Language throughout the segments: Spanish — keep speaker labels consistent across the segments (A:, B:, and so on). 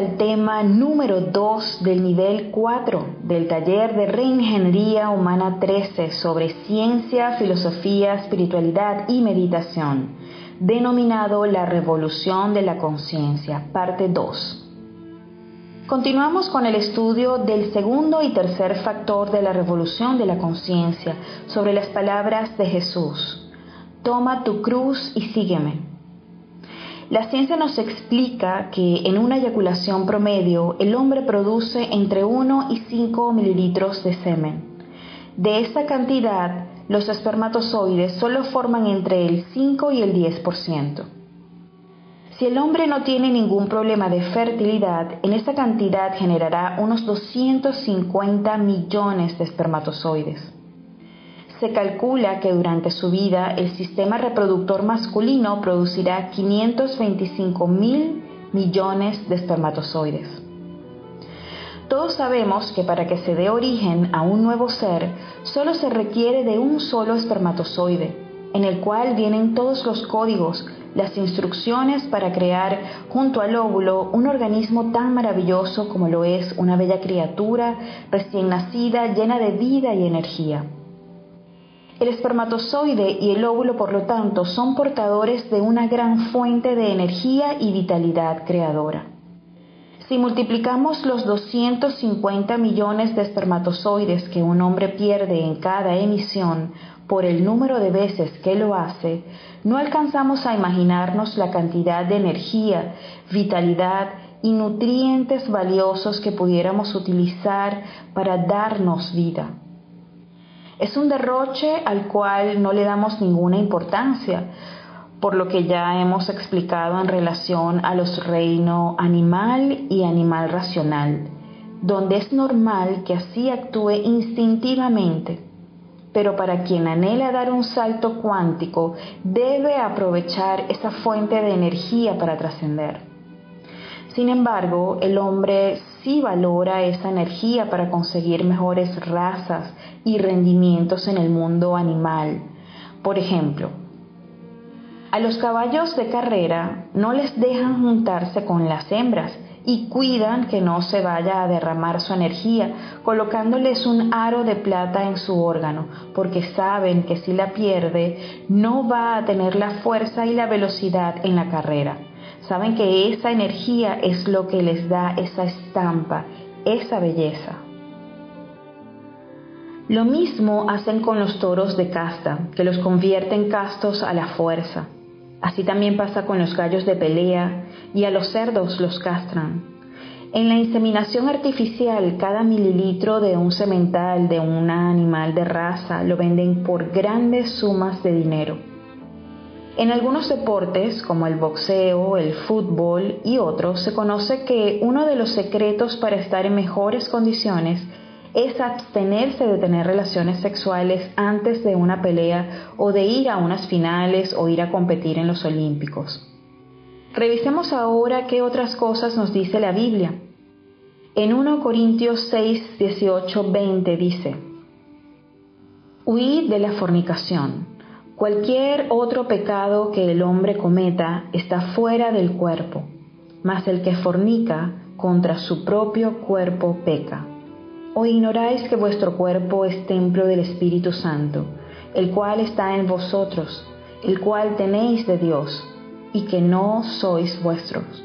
A: Al tema número 2 del nivel 4 del taller de Reingeniería Humana 13 sobre ciencia, filosofía, espiritualidad y meditación, denominado La Revolución de la Conciencia, parte 2. Continuamos con el estudio del segundo y tercer factor de la revolución de la conciencia sobre las palabras de Jesús. Toma tu cruz y sígueme. La ciencia nos explica que en una eyaculación promedio el hombre produce entre 1 y 5 mililitros de semen. De esta cantidad, los espermatozoides solo forman entre el 5 y el 10%. Si el hombre no tiene ningún problema de fertilidad, en esta cantidad generará unos 250 millones de espermatozoides. Se calcula que durante su vida el sistema reproductor masculino producirá 525 mil millones de espermatozoides. Todos sabemos que para que se dé origen a un nuevo ser, solo se requiere de un solo espermatozoide, en el cual vienen todos los códigos, las instrucciones para crear junto al óvulo un organismo tan maravilloso como lo es una bella criatura recién nacida llena de vida y energía. El espermatozoide y el óvulo, por lo tanto, son portadores de una gran fuente de energía y vitalidad creadora. Si multiplicamos los 250 millones de espermatozoides que un hombre pierde en cada emisión por el número de veces que lo hace, no alcanzamos a imaginarnos la cantidad de energía, vitalidad y nutrientes valiosos que pudiéramos utilizar para darnos vida. Es un derroche al cual no le damos ninguna importancia, por lo que ya hemos explicado en relación a los reinos animal y animal racional, donde es normal que así actúe instintivamente. Pero para quien anhela dar un salto cuántico, debe aprovechar esa fuente de energía para trascender. Sin embargo, el hombre sí valora esa energía para conseguir mejores razas y rendimientos en el mundo animal. Por ejemplo, a los caballos de carrera no les dejan juntarse con las hembras y cuidan que no se vaya a derramar su energía, colocándoles un aro de plata en su órgano, porque saben que si la pierde no va a tener la fuerza y la velocidad en la carrera. Saben que esa energía es lo que les da esa estampa, esa belleza. Lo mismo hacen con los toros de casta, que los convierten castos a la fuerza. Así también pasa con los gallos de pelea y a los cerdos los castran. En la inseminación artificial, cada mililitro de un semental de un animal de raza lo venden por grandes sumas de dinero. En algunos deportes, como el boxeo, el fútbol y otros, se conoce que uno de los secretos para estar en mejores condiciones es abstenerse de tener relaciones sexuales antes de una pelea o de ir a unas finales o ir a competir en los Olímpicos. Revisemos ahora qué otras cosas nos dice la Biblia. En 1 Corintios 6, 18, 20 dice, Huid de la fornicación. Cualquier otro pecado que el hombre cometa está fuera del cuerpo, mas el que fornica contra su propio cuerpo peca. ¿O ignoráis que vuestro cuerpo es templo del Espíritu Santo, el cual está en vosotros, el cual tenéis de Dios, y que no sois vuestros?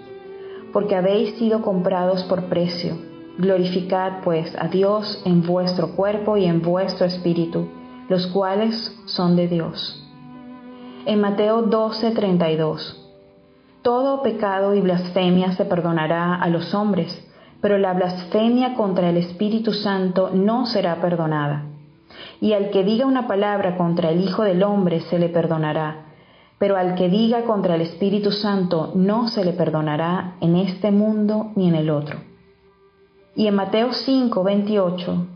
A: Porque habéis sido comprados por precio. Glorificad pues a Dios en vuestro cuerpo y en vuestro espíritu, los cuales son de Dios. En Mateo 12:32 Todo pecado y blasfemia se perdonará a los hombres, pero la blasfemia contra el Espíritu Santo no será perdonada. Y al que diga una palabra contra el Hijo del Hombre se le perdonará, pero al que diga contra el Espíritu Santo no se le perdonará en este mundo ni en el otro. Y en Mateo 5, 28,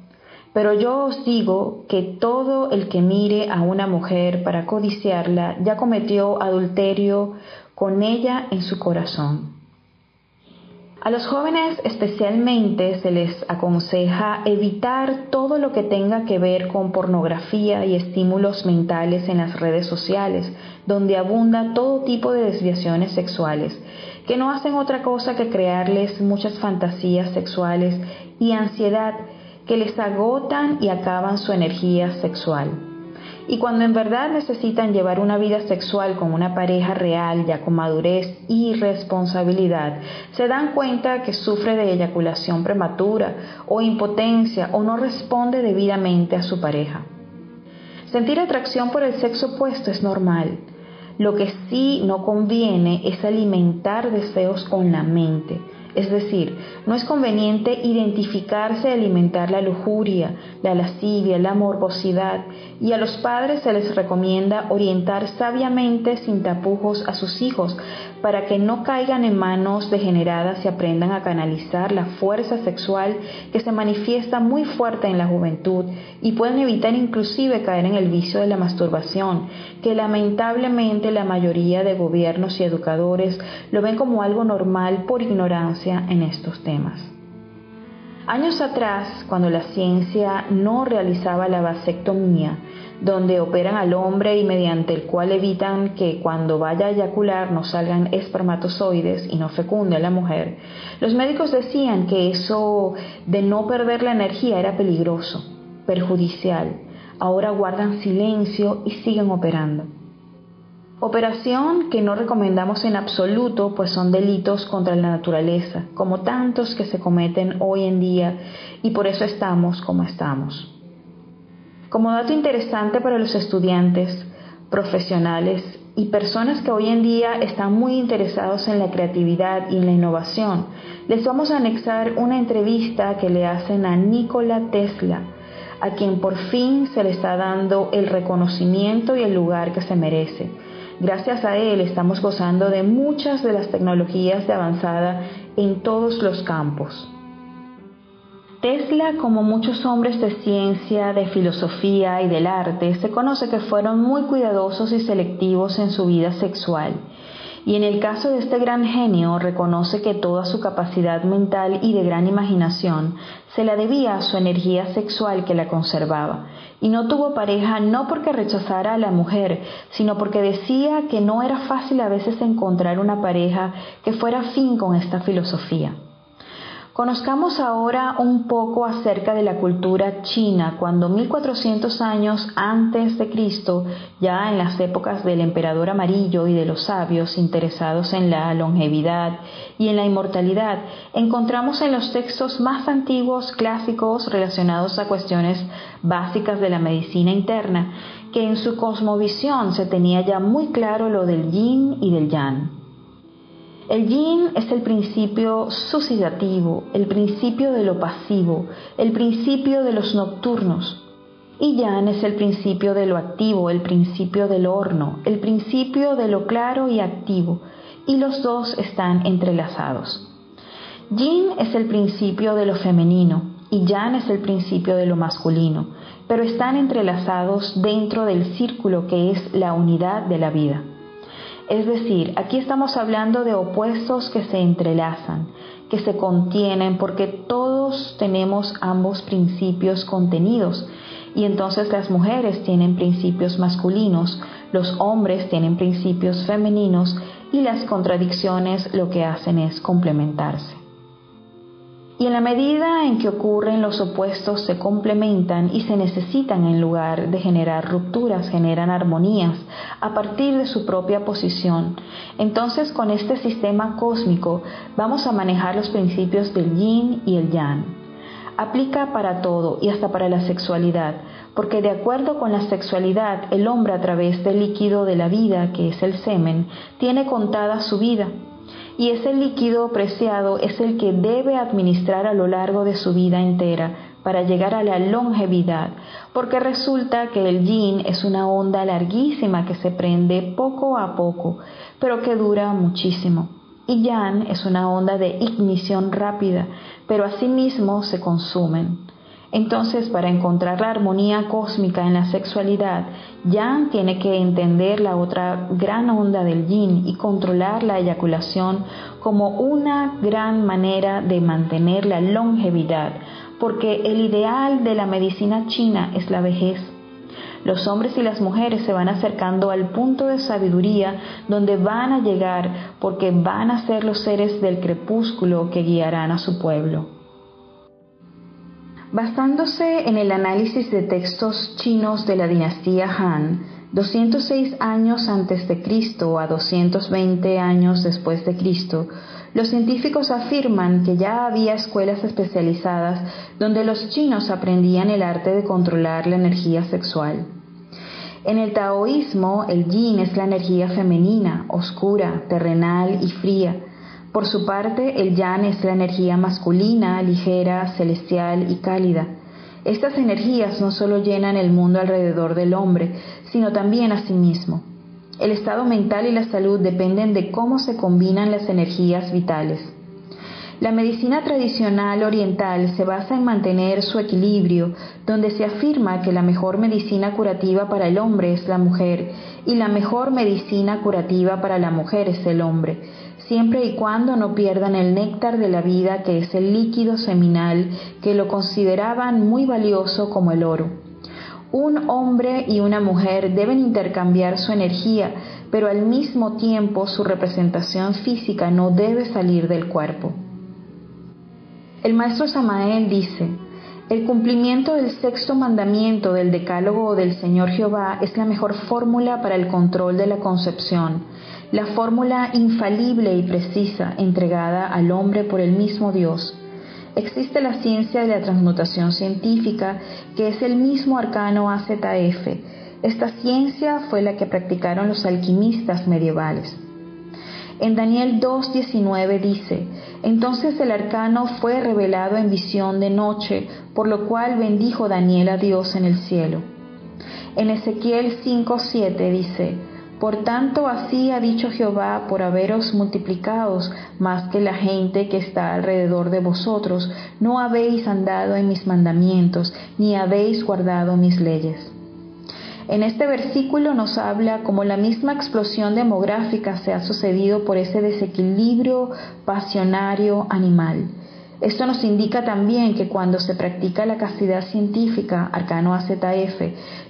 A: pero yo os digo que todo el que mire a una mujer para codiciarla ya cometió adulterio con ella en su corazón. A los jóvenes especialmente se les aconseja evitar todo lo que tenga que ver con pornografía y estímulos mentales en las redes sociales, donde abunda todo tipo de desviaciones sexuales, que no hacen otra cosa que crearles muchas fantasías sexuales y ansiedad que les agotan y acaban su energía sexual. Y cuando en verdad necesitan llevar una vida sexual con una pareja real, ya con madurez y responsabilidad, se dan cuenta que sufre de eyaculación prematura o impotencia o no responde debidamente a su pareja. Sentir atracción por el sexo opuesto es normal. Lo que sí no conviene es alimentar deseos con la mente es decir, no es conveniente identificarse y alimentar la lujuria, la lascivia, la morbosidad, y a los padres se les recomienda orientar sabiamente sin tapujos a sus hijos para que no caigan en manos degeneradas y aprendan a canalizar la fuerza sexual que se manifiesta muy fuerte en la juventud y pueden evitar inclusive caer en el vicio de la masturbación, que lamentablemente la mayoría de gobiernos y educadores lo ven como algo normal por ignorancia en estos temas. Años atrás, cuando la ciencia no realizaba la vasectomía, donde operan al hombre y mediante el cual evitan que cuando vaya a eyacular no salgan espermatozoides y no fecunde a la mujer, los médicos decían que eso de no perder la energía era peligroso, perjudicial. Ahora guardan silencio y siguen operando. Operación que no recomendamos en absoluto, pues son delitos contra la naturaleza, como tantos que se cometen hoy en día, y por eso estamos como estamos. Como dato interesante para los estudiantes, profesionales y personas que hoy en día están muy interesados en la creatividad y en la innovación, les vamos a anexar una entrevista que le hacen a Nikola Tesla, a quien por fin se le está dando el reconocimiento y el lugar que se merece. Gracias a él estamos gozando de muchas de las tecnologías de avanzada en todos los campos. Tesla, como muchos hombres de ciencia, de filosofía y del arte, se conoce que fueron muy cuidadosos y selectivos en su vida sexual. Y en el caso de este gran genio, reconoce que toda su capacidad mental y de gran imaginación se la debía a su energía sexual que la conservaba. Y no tuvo pareja no porque rechazara a la mujer, sino porque decía que no era fácil a veces encontrar una pareja que fuera afín con esta filosofía. Conozcamos ahora un poco acerca de la cultura china, cuando 1400 años antes de Cristo, ya en las épocas del emperador amarillo y de los sabios interesados en la longevidad y en la inmortalidad, encontramos en los textos más antiguos clásicos relacionados a cuestiones básicas de la medicina interna, que en su cosmovisión se tenía ya muy claro lo del yin y del yang. El yin es el principio sucidativo, el principio de lo pasivo, el principio de los nocturnos. Y yang es el principio de lo activo, el principio del horno, el principio de lo claro y activo. Y los dos están entrelazados. Yin es el principio de lo femenino y yang es el principio de lo masculino, pero están entrelazados dentro del círculo que es la unidad de la vida. Es decir, aquí estamos hablando de opuestos que se entrelazan, que se contienen porque todos tenemos ambos principios contenidos y entonces las mujeres tienen principios masculinos, los hombres tienen principios femeninos y las contradicciones lo que hacen es complementarse. Y en la medida en que ocurren los opuestos se complementan y se necesitan en lugar de generar rupturas, generan armonías a partir de su propia posición. Entonces con este sistema cósmico vamos a manejar los principios del yin y el yang. Aplica para todo y hasta para la sexualidad, porque de acuerdo con la sexualidad el hombre a través del líquido de la vida, que es el semen, tiene contada su vida y ese líquido preciado es el que debe administrar a lo largo de su vida entera para llegar a la longevidad, porque resulta que el yin es una onda larguísima que se prende poco a poco, pero que dura muchísimo. Y yang es una onda de ignición rápida, pero asimismo se consumen. Entonces, para encontrar la armonía cósmica en la sexualidad, Yang tiene que entender la otra gran onda del yin y controlar la eyaculación como una gran manera de mantener la longevidad, porque el ideal de la medicina china es la vejez. Los hombres y las mujeres se van acercando al punto de sabiduría donde van a llegar porque van a ser los seres del crepúsculo que guiarán a su pueblo. Basándose en el análisis de textos chinos de la dinastía Han, 206 años antes de Cristo a 220 años después de Cristo, los científicos afirman que ya había escuelas especializadas donde los chinos aprendían el arte de controlar la energía sexual. En el taoísmo, el yin es la energía femenina, oscura, terrenal y fría, por su parte, el yang es la energía masculina, ligera, celestial y cálida. Estas energías no solo llenan el mundo alrededor del hombre, sino también a sí mismo. El estado mental y la salud dependen de cómo se combinan las energías vitales. La medicina tradicional oriental se basa en mantener su equilibrio, donde se afirma que la mejor medicina curativa para el hombre es la mujer y la mejor medicina curativa para la mujer es el hombre, siempre y cuando no pierdan el néctar de la vida que es el líquido seminal que lo consideraban muy valioso como el oro. Un hombre y una mujer deben intercambiar su energía, pero al mismo tiempo su representación física no debe salir del cuerpo. El maestro Samael dice, el cumplimiento del sexto mandamiento del decálogo del Señor Jehová es la mejor fórmula para el control de la concepción la fórmula infalible y precisa entregada al hombre por el mismo Dios. Existe la ciencia de la transmutación científica, que es el mismo arcano AZF. Esta ciencia fue la que practicaron los alquimistas medievales. En Daniel 2.19 dice, entonces el arcano fue revelado en visión de noche, por lo cual bendijo Daniel a Dios en el cielo. En Ezequiel 5.7 dice, por tanto, así ha dicho Jehová, por haberos multiplicados más que la gente que está alrededor de vosotros, no habéis andado en mis mandamientos, ni habéis guardado mis leyes. En este versículo nos habla como la misma explosión demográfica se ha sucedido por ese desequilibrio pasionario animal. Esto nos indica también que cuando se practica la castidad científica, arcano AZF,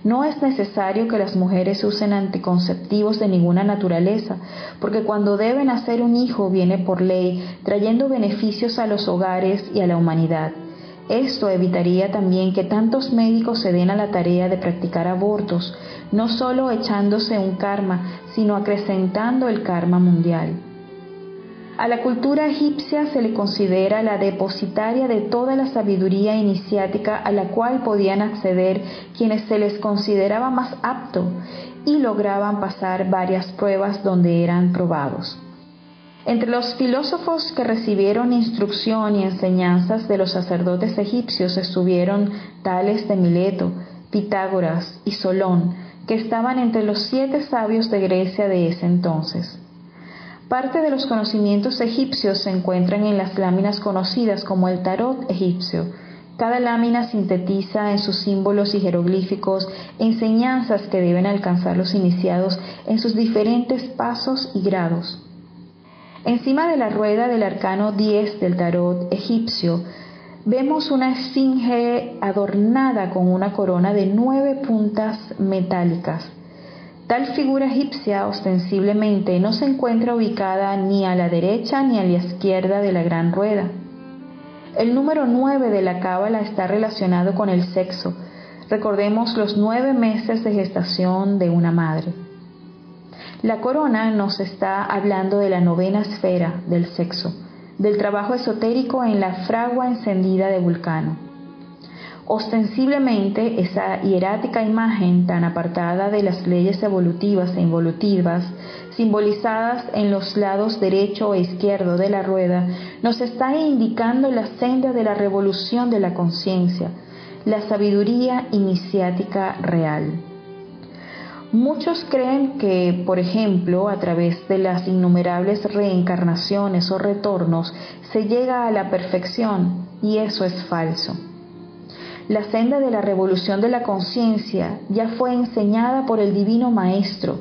A: no es necesario que las mujeres usen anticonceptivos de ninguna naturaleza, porque cuando deben hacer un hijo viene por ley, trayendo beneficios a los hogares y a la humanidad. Esto evitaría también que tantos médicos se den a la tarea de practicar abortos, no solo echándose un karma, sino acrecentando el karma mundial. A la cultura egipcia se le considera la depositaria de toda la sabiduría iniciática a la cual podían acceder quienes se les consideraba más apto y lograban pasar varias pruebas donde eran probados. Entre los filósofos que recibieron instrucción y enseñanzas de los sacerdotes egipcios estuvieron tales de Mileto, Pitágoras y Solón, que estaban entre los siete sabios de Grecia de ese entonces. Parte de los conocimientos egipcios se encuentran en las láminas conocidas como el tarot egipcio. Cada lámina sintetiza en sus símbolos y jeroglíficos enseñanzas que deben alcanzar los iniciados en sus diferentes pasos y grados. Encima de la rueda del arcano 10 del tarot egipcio vemos una esfinge adornada con una corona de nueve puntas metálicas. Tal figura egipcia ostensiblemente no se encuentra ubicada ni a la derecha ni a la izquierda de la gran rueda. El número 9 de la cábala está relacionado con el sexo. Recordemos los nueve meses de gestación de una madre. La corona nos está hablando de la novena esfera del sexo, del trabajo esotérico en la fragua encendida de Vulcano. Ostensiblemente, esa hierática imagen tan apartada de las leyes evolutivas e involutivas simbolizadas en los lados derecho e izquierdo de la rueda, nos está indicando la senda de la revolución de la conciencia, la sabiduría iniciática real. Muchos creen que, por ejemplo, a través de las innumerables reencarnaciones o retornos se llega a la perfección, y eso es falso. La senda de la revolución de la conciencia ya fue enseñada por el Divino Maestro,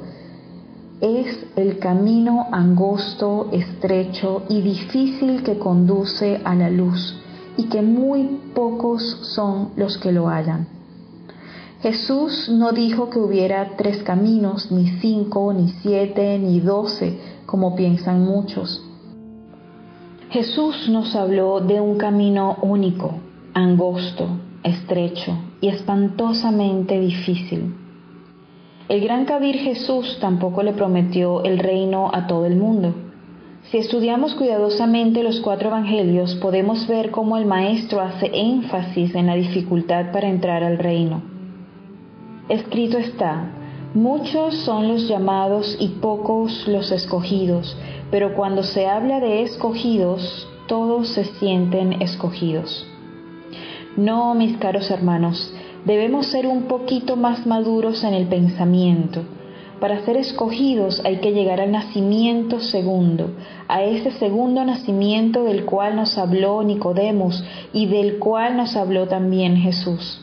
A: es el camino angosto, estrecho y difícil que conduce a la luz y que muy pocos son los que lo hallan. Jesús no dijo que hubiera tres caminos, ni cinco, ni siete, ni doce, como piensan muchos. Jesús nos habló de un camino único, angosto, estrecho y espantosamente difícil el gran Kabir Jesús tampoco le prometió el reino a todo el mundo. Si estudiamos cuidadosamente los cuatro evangelios, podemos ver cómo el Maestro hace énfasis en la dificultad para entrar al reino. Escrito está, muchos son los llamados y pocos los escogidos, pero cuando se habla de escogidos, todos se sienten escogidos. No, mis caros hermanos, debemos ser un poquito más maduros en el pensamiento. Para ser escogidos hay que llegar al nacimiento segundo, a ese segundo nacimiento del cual nos habló Nicodemos y del cual nos habló también Jesús.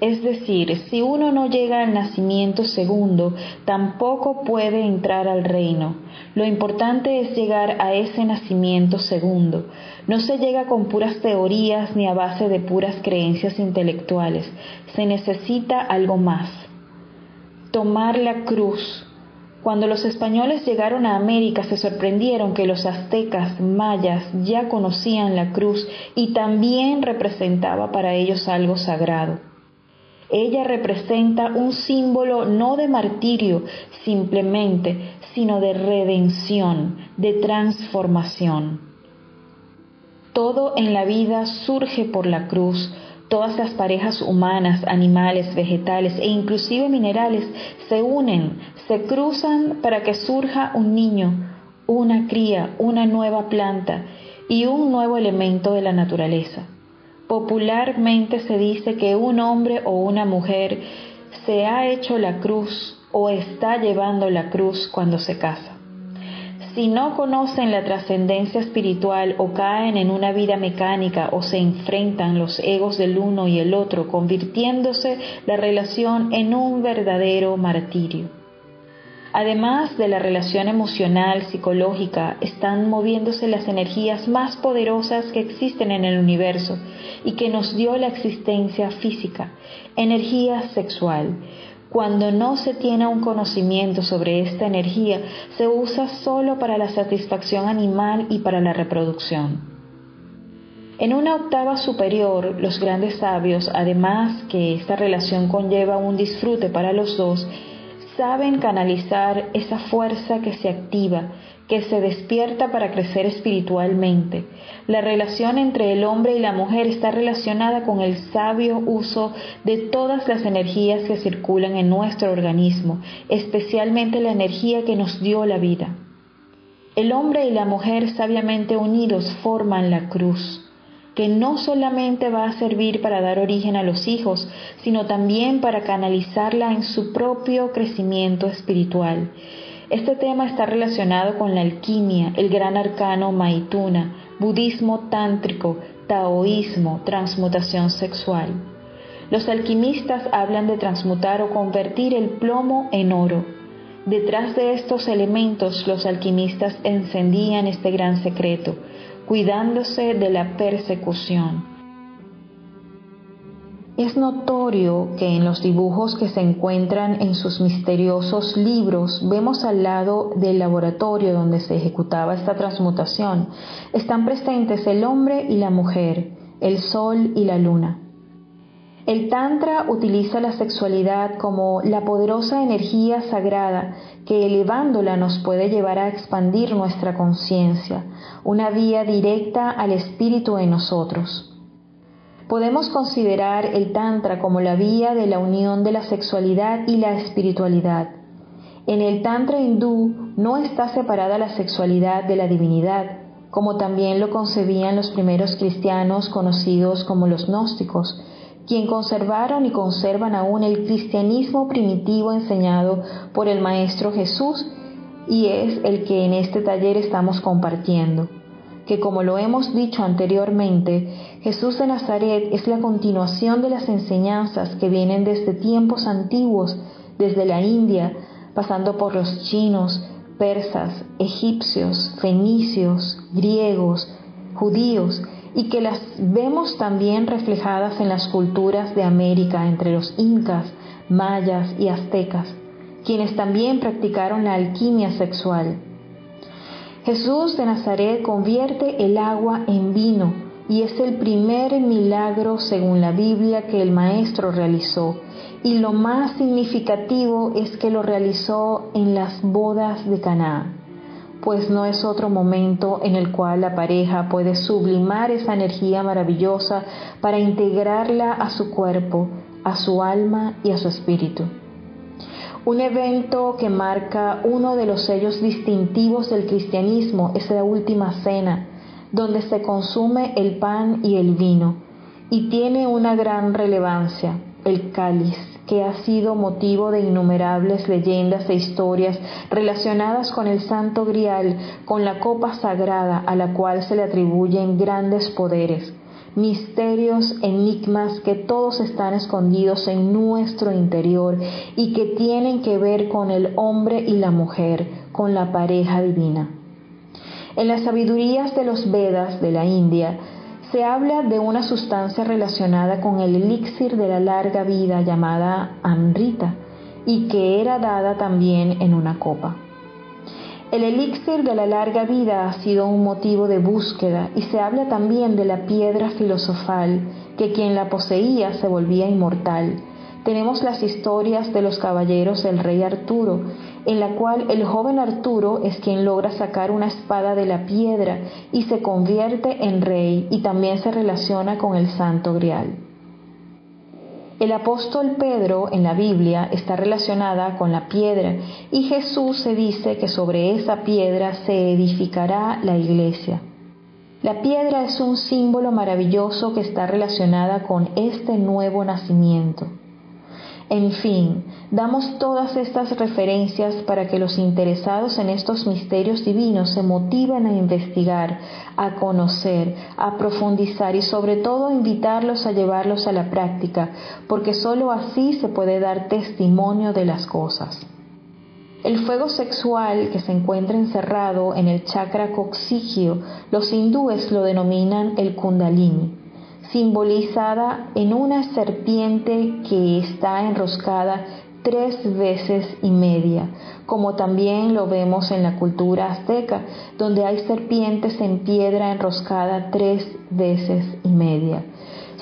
A: Es decir, si uno no llega al nacimiento segundo, tampoco puede entrar al reino. Lo importante es llegar a ese nacimiento segundo. No se llega con puras teorías ni a base de puras creencias intelectuales. Se necesita algo más. Tomar la cruz. Cuando los españoles llegaron a América se sorprendieron que los aztecas, mayas, ya conocían la cruz y también representaba para ellos algo sagrado. Ella representa un símbolo no de martirio simplemente, sino de redención, de transformación. Todo en la vida surge por la cruz. Todas las parejas humanas, animales, vegetales e inclusive minerales se unen, se cruzan para que surja un niño, una cría, una nueva planta y un nuevo elemento de la naturaleza. Popularmente se dice que un hombre o una mujer se ha hecho la cruz o está llevando la cruz cuando se casa. Si no conocen la trascendencia espiritual o caen en una vida mecánica o se enfrentan los egos del uno y el otro, convirtiéndose la relación en un verdadero martirio. Además de la relación emocional, psicológica, están moviéndose las energías más poderosas que existen en el universo y que nos dio la existencia física, energía sexual. Cuando no se tiene un conocimiento sobre esta energía, se usa solo para la satisfacción animal y para la reproducción. En una octava superior, los grandes sabios, además que esta relación conlleva un disfrute para los dos, saben canalizar esa fuerza que se activa, que se despierta para crecer espiritualmente. La relación entre el hombre y la mujer está relacionada con el sabio uso de todas las energías que circulan en nuestro organismo, especialmente la energía que nos dio la vida. El hombre y la mujer sabiamente unidos forman la cruz que no solamente va a servir para dar origen a los hijos, sino también para canalizarla en su propio crecimiento espiritual. Este tema está relacionado con la alquimia, el gran arcano Maituna, budismo tántrico, taoísmo, transmutación sexual. Los alquimistas hablan de transmutar o convertir el plomo en oro. Detrás de estos elementos los alquimistas encendían este gran secreto, cuidándose de la persecución. Es notorio que en los dibujos que se encuentran en sus misteriosos libros vemos al lado del laboratorio donde se ejecutaba esta transmutación, están presentes el hombre y la mujer, el sol y la luna. El Tantra utiliza la sexualidad como la poderosa energía sagrada que elevándola nos puede llevar a expandir nuestra conciencia, una vía directa al espíritu en nosotros. Podemos considerar el Tantra como la vía de la unión de la sexualidad y la espiritualidad. En el Tantra hindú no está separada la sexualidad de la divinidad, como también lo concebían los primeros cristianos conocidos como los gnósticos, quien conservaron y conservan aún el cristianismo primitivo enseñado por el Maestro Jesús y es el que en este taller estamos compartiendo que como lo hemos dicho anteriormente, Jesús de Nazaret es la continuación de las enseñanzas que vienen desde tiempos antiguos, desde la India, pasando por los chinos, persas, egipcios, fenicios, griegos, judíos, y que las vemos también reflejadas en las culturas de América entre los incas, mayas y aztecas, quienes también practicaron la alquimia sexual. Jesús de Nazaret convierte el agua en vino y es el primer milagro según la Biblia que el Maestro realizó. Y lo más significativo es que lo realizó en las bodas de Caná, pues no es otro momento en el cual la pareja puede sublimar esa energía maravillosa para integrarla a su cuerpo, a su alma y a su espíritu un evento que marca uno de los sellos distintivos del cristianismo es la última cena, donde se consume el pan y el vino, y tiene una gran relevancia, el cáliz, que ha sido motivo de innumerables leyendas e historias relacionadas con el Santo Grial, con la copa sagrada a la cual se le atribuyen grandes poderes misterios, enigmas que todos están escondidos en nuestro interior y que tienen que ver con el hombre y la mujer, con la pareja divina. En las sabidurías de los Vedas de la India se habla de una sustancia relacionada con el elixir de la larga vida llamada Amrita y que era dada también en una copa. El elixir de la larga vida ha sido un motivo de búsqueda y se habla también de la piedra filosofal, que quien la poseía se volvía inmortal. Tenemos las historias de los caballeros del rey Arturo, en la cual el joven Arturo es quien logra sacar una espada de la piedra y se convierte en rey y también se relaciona con el santo grial. El apóstol Pedro en la Biblia está relacionada con la piedra y Jesús se dice que sobre esa piedra se edificará la iglesia. La piedra es un símbolo maravilloso que está relacionada con este nuevo nacimiento. En fin, damos todas estas referencias para que los interesados en estos misterios divinos se motiven a investigar, a conocer, a profundizar y sobre todo a invitarlos a llevarlos a la práctica, porque sólo así se puede dar testimonio de las cosas. El fuego sexual que se encuentra encerrado en el chakra coxigio, los hindúes lo denominan el kundalini simbolizada en una serpiente que está enroscada tres veces y media, como también lo vemos en la cultura azteca, donde hay serpientes en piedra enroscada tres veces y media,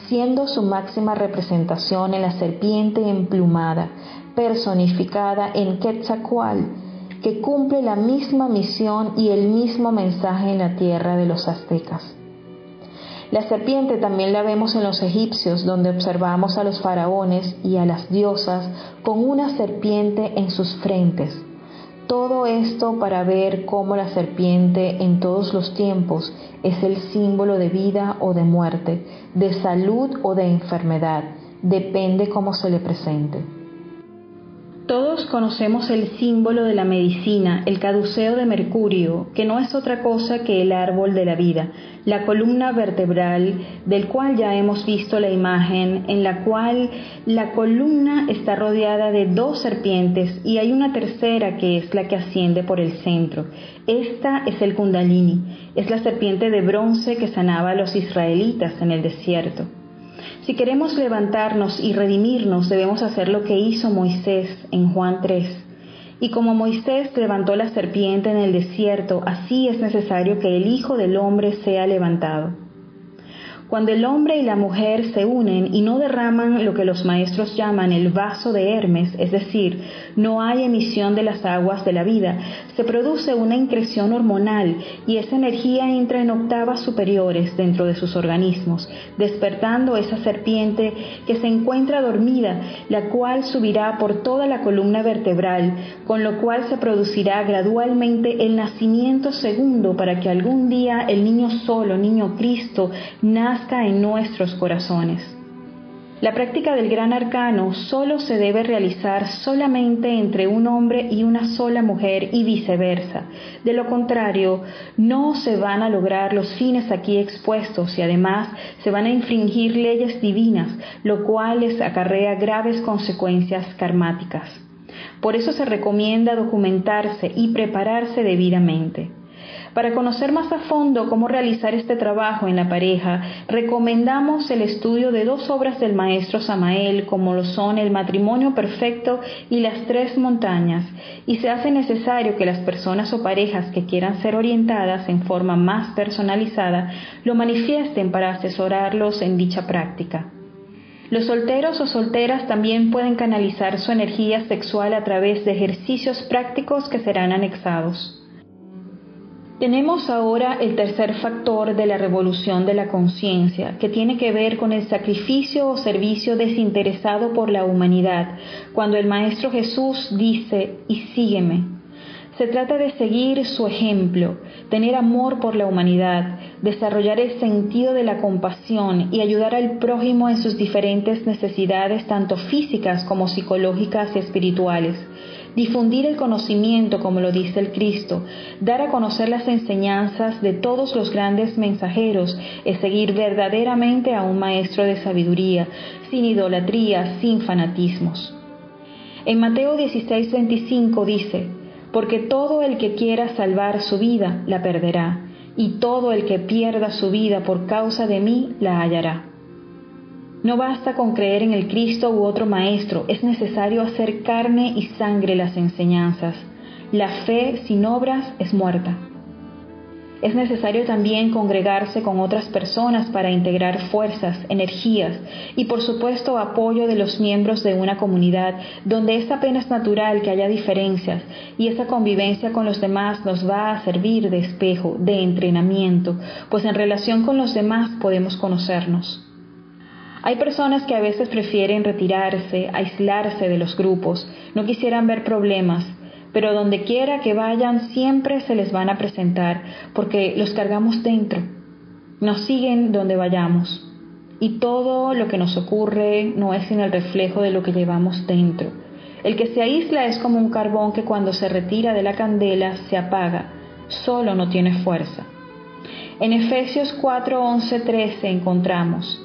A: siendo su máxima representación en la serpiente emplumada, personificada en Quetzalcoatl, que cumple la misma misión y el mismo mensaje en la tierra de los aztecas. La serpiente también la vemos en los egipcios, donde observamos a los faraones y a las diosas con una serpiente en sus frentes. Todo esto para ver cómo la serpiente en todos los tiempos es el símbolo de vida o de muerte, de salud o de enfermedad, depende cómo se le presente. Todos conocemos el símbolo de la medicina, el caduceo de Mercurio, que no es otra cosa que el árbol de la vida, la columna vertebral del cual ya hemos visto la imagen, en la cual la columna está rodeada de dos serpientes y hay una tercera que es la que asciende por el centro. Esta es el kundalini, es la serpiente de bronce que sanaba a los israelitas en el desierto. Si queremos levantarnos y redimirnos, debemos hacer lo que hizo Moisés en Juan 3. Y como Moisés levantó la serpiente en el desierto, así es necesario que el Hijo del Hombre sea levantado cuando el hombre y la mujer se unen y no derraman lo que los maestros llaman el vaso de Hermes, es decir, no hay emisión de las aguas de la vida, se produce una increción hormonal y esa energía entra en octavas superiores dentro de sus organismos, despertando esa serpiente que se encuentra dormida, la cual subirá por toda la columna vertebral, con lo cual se producirá gradualmente el nacimiento segundo para que algún día el niño solo, niño Cristo, nazca en nuestros corazones. La práctica del gran arcano solo se debe realizar solamente entre un hombre y una sola mujer y viceversa. De lo contrario, no se van a lograr los fines aquí expuestos y además se van a infringir leyes divinas, lo cual les acarrea graves consecuencias karmáticas. Por eso se recomienda documentarse y prepararse debidamente. Para conocer más a fondo cómo realizar este trabajo en la pareja, recomendamos el estudio de dos obras del maestro Samael, como lo son El matrimonio perfecto y Las tres montañas, y se hace necesario que las personas o parejas que quieran ser orientadas en forma más personalizada lo manifiesten para asesorarlos en dicha práctica. Los solteros o solteras también pueden canalizar su energía sexual a través de ejercicios prácticos que serán anexados. Tenemos ahora el tercer factor de la revolución de la conciencia, que tiene que ver con el sacrificio o servicio desinteresado por la humanidad, cuando el Maestro Jesús dice, y sígueme. Se trata de seguir su ejemplo, tener amor por la humanidad, desarrollar el sentido de la compasión y ayudar al prójimo en sus diferentes necesidades, tanto físicas como psicológicas y espirituales difundir el conocimiento, como lo dice el Cristo, dar a conocer las enseñanzas de todos los grandes mensajeros, es seguir verdaderamente a un maestro de sabiduría, sin idolatría, sin fanatismos. En Mateo 16, 25 dice, porque todo el que quiera salvar su vida la perderá, y todo el que pierda su vida por causa de mí la hallará. No basta con creer en el Cristo u otro Maestro, es necesario hacer carne y sangre las enseñanzas. La fe sin obras es muerta. Es necesario también congregarse con otras personas para integrar fuerzas, energías y por supuesto apoyo de los miembros de una comunidad donde es apenas natural que haya diferencias y esa convivencia con los demás nos va a servir de espejo, de entrenamiento, pues en relación con los demás podemos conocernos. Hay personas que a veces prefieren retirarse, aislarse de los grupos, no quisieran ver problemas, pero donde quiera que vayan siempre se les van a presentar porque los cargamos dentro, nos siguen donde vayamos y todo lo que nos ocurre no es sin el reflejo de lo que llevamos dentro. El que se aísla es como un carbón que cuando se retira de la candela se apaga, solo no tiene fuerza. En Efesios 4, 11, 13 encontramos,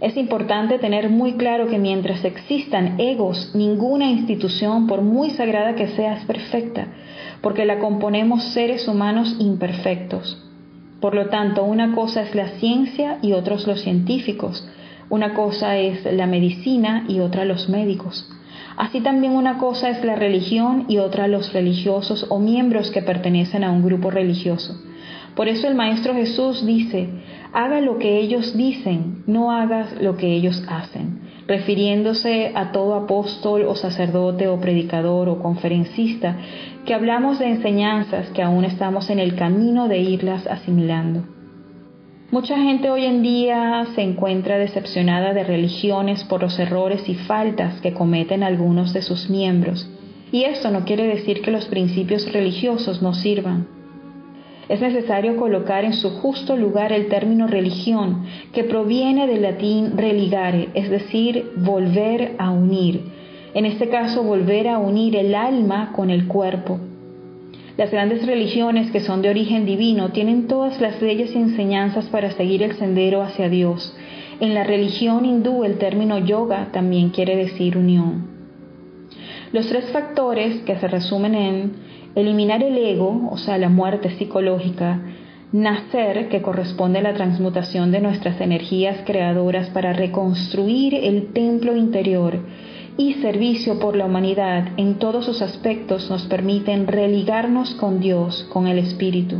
A: es importante tener muy claro que mientras existan egos, ninguna institución, por muy sagrada que sea, es perfecta, porque la componemos seres humanos imperfectos. Por lo tanto, una cosa es la ciencia y otros los científicos, una cosa es la medicina y otra los médicos. Así también una cosa es la religión y otra los religiosos o miembros que pertenecen a un grupo religioso. Por eso el Maestro Jesús dice, haga lo que ellos dicen, no hagas lo que ellos hacen. refiriéndose a todo apóstol o sacerdote o predicador o conferencista, que hablamos de enseñanzas que aún estamos en el camino de irlas asimilando. Mucha gente hoy en día se encuentra decepcionada de religiones por los errores y faltas que cometen algunos de sus miembros, y esto no quiere decir que los principios religiosos no sirvan. Es necesario colocar en su justo lugar el término religión, que proviene del latín religare, es decir, volver a unir. En este caso, volver a unir el alma con el cuerpo. Las grandes religiones que son de origen divino tienen todas las leyes y enseñanzas para seguir el sendero hacia Dios. En la religión hindú el término yoga también quiere decir unión. Los tres factores que se resumen en eliminar el ego, o sea, la muerte psicológica, nacer, que corresponde a la transmutación de nuestras energías creadoras para reconstruir el templo interior, y servicio por la humanidad en todos sus aspectos nos permiten religarnos con Dios, con el Espíritu.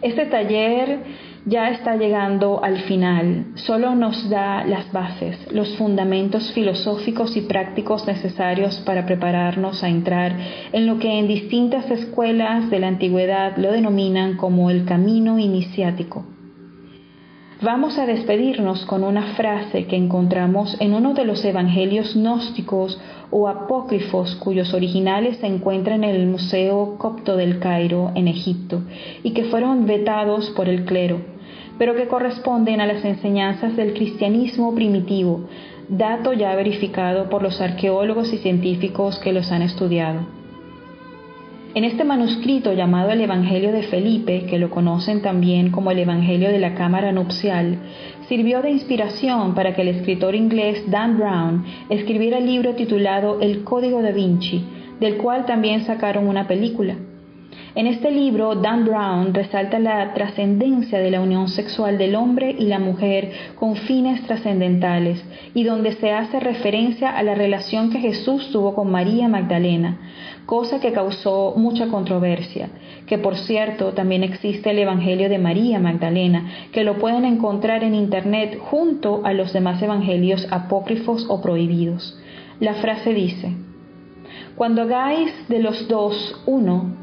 A: Este taller ya está llegando al final, solo nos da las bases, los fundamentos filosóficos y prácticos necesarios para prepararnos a entrar en lo que en distintas escuelas de la antigüedad lo denominan como el camino iniciático. Vamos a despedirnos con una frase que encontramos en uno de los evangelios gnósticos o apócrifos cuyos originales se encuentran en el Museo Copto del Cairo, en Egipto, y que fueron vetados por el clero, pero que corresponden a las enseñanzas del cristianismo primitivo, dato ya verificado por los arqueólogos y científicos que los han estudiado. En este manuscrito llamado el Evangelio de Felipe, que lo conocen también como el Evangelio de la Cámara Nupcial, sirvió de inspiración para que el escritor inglés Dan Brown escribiera el libro titulado El Código da Vinci, del cual también sacaron una película. En este libro, Dan Brown resalta la trascendencia de la unión sexual del hombre y la mujer con fines trascendentales y donde se hace referencia a la relación que Jesús tuvo con María Magdalena, cosa que causó mucha controversia, que por cierto también existe el Evangelio de María Magdalena, que lo pueden encontrar en Internet junto a los demás evangelios apócrifos o prohibidos. La frase dice, Cuando hagáis de los dos uno,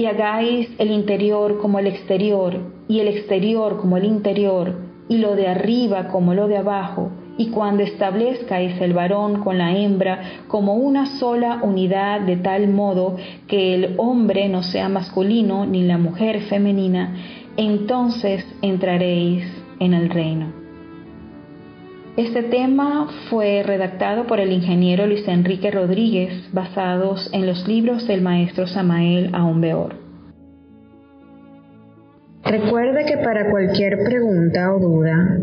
A: y hagáis el interior como el exterior, y el exterior como el interior, y lo de arriba como lo de abajo, y cuando establezcáis el varón con la hembra como una sola unidad de tal modo que el hombre no sea masculino ni la mujer femenina, entonces entraréis en el reino. Este tema fue redactado por el ingeniero Luis Enrique Rodríguez, basados en los libros del maestro Samael Aumbeor. Recuerde que para cualquier pregunta o duda,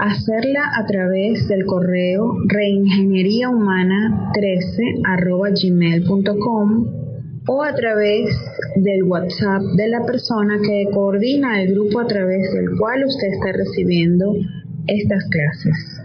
A: hacerla a través del correo reingenieríahumana13 o a través del WhatsApp de la persona que coordina el grupo a través del cual usted está recibiendo estas clases.